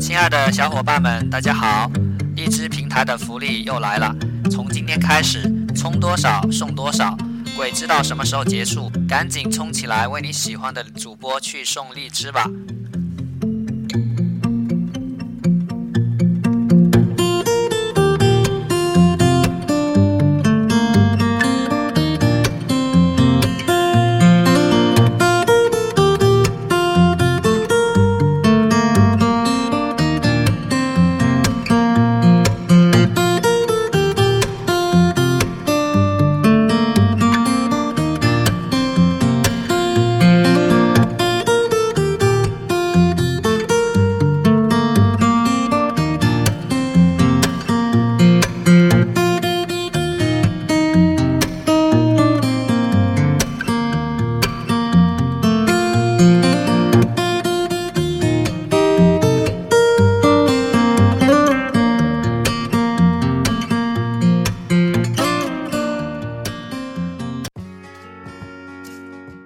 亲爱的小伙伴们，大家好！荔枝平台的福利又来了，从今天开始，充多少送多少，鬼知道什么时候结束，赶紧冲起来，为你喜欢的主播去送荔枝吧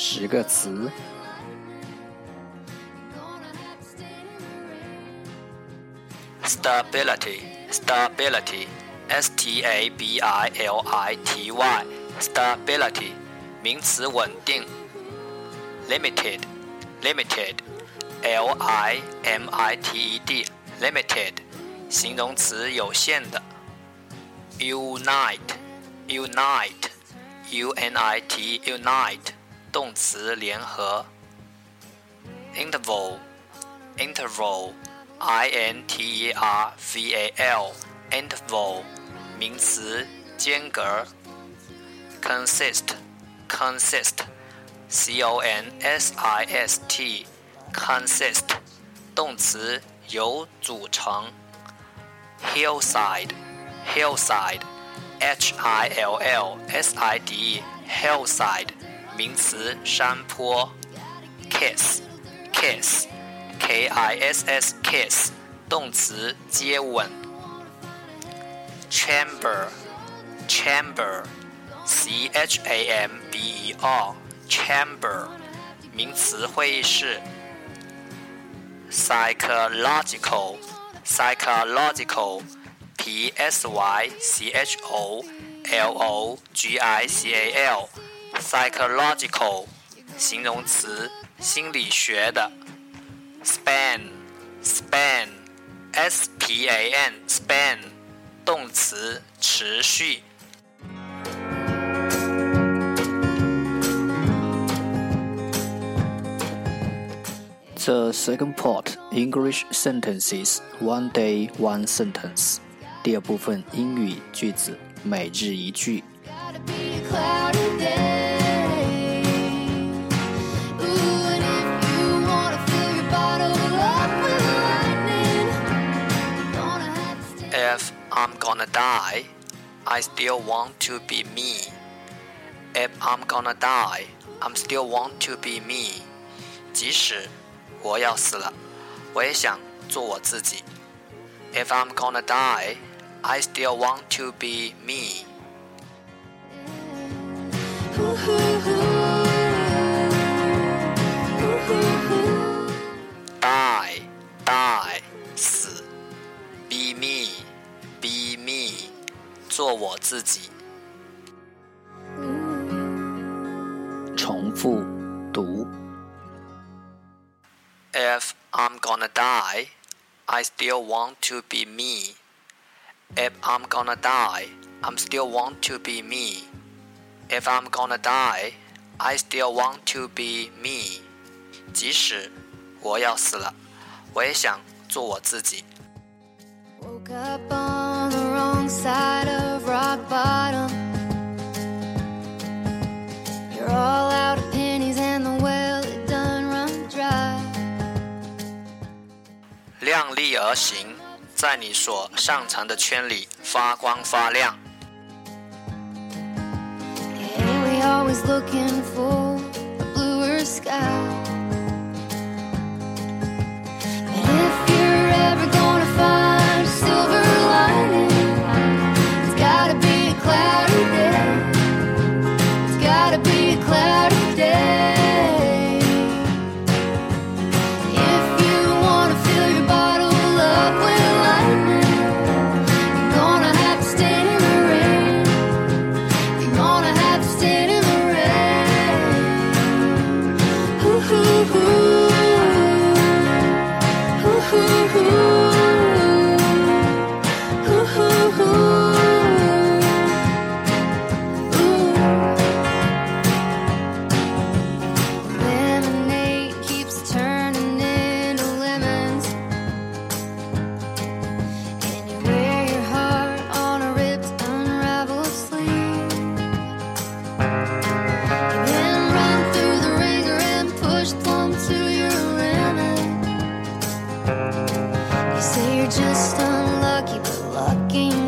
十个词。Stability, stability, S T A B I L I T Y, stability, 名词稳定。Limited, limited, L I M I T E D, limited, 形容词有限的。Unite, unite, U N I T, unite. 动词联合。interval，interval，I N T E R V A L，interval，名词间隔。consist，consist，C O N S I S T，consist，动词由组成。hillside，hillside，H I L L S I D E，hillside。名词山坡，kiss，kiss，k i s s kiss，动词接吻。chamber，chamber，c h a m b e r，chamber，名词会议室。psychological，psychological，p s y c h o l o g i c a l。Psychological 形容词，心理学的。span，span，s p a n，span 动词，持续。The second part English sentences one day one sentence。第二部分英语句子，每日一句。gonna die, I still want to be me. If I'm gonna die, I'm still want to be me. 即使我要死了，我也想做我自己。If I'm gonna die, I still want to be me. 做我自己。重复读。If I'm gonna die, I still want to be me. If I'm gonna die, I'm still want to be me. If I'm gonna die, I still want to be me. 即使我要死了，我也想做我自己。Woke up on the wrong side 而行，在你所擅长的圈里发光发亮。Yeah, we You say you're just unlucky, but lucky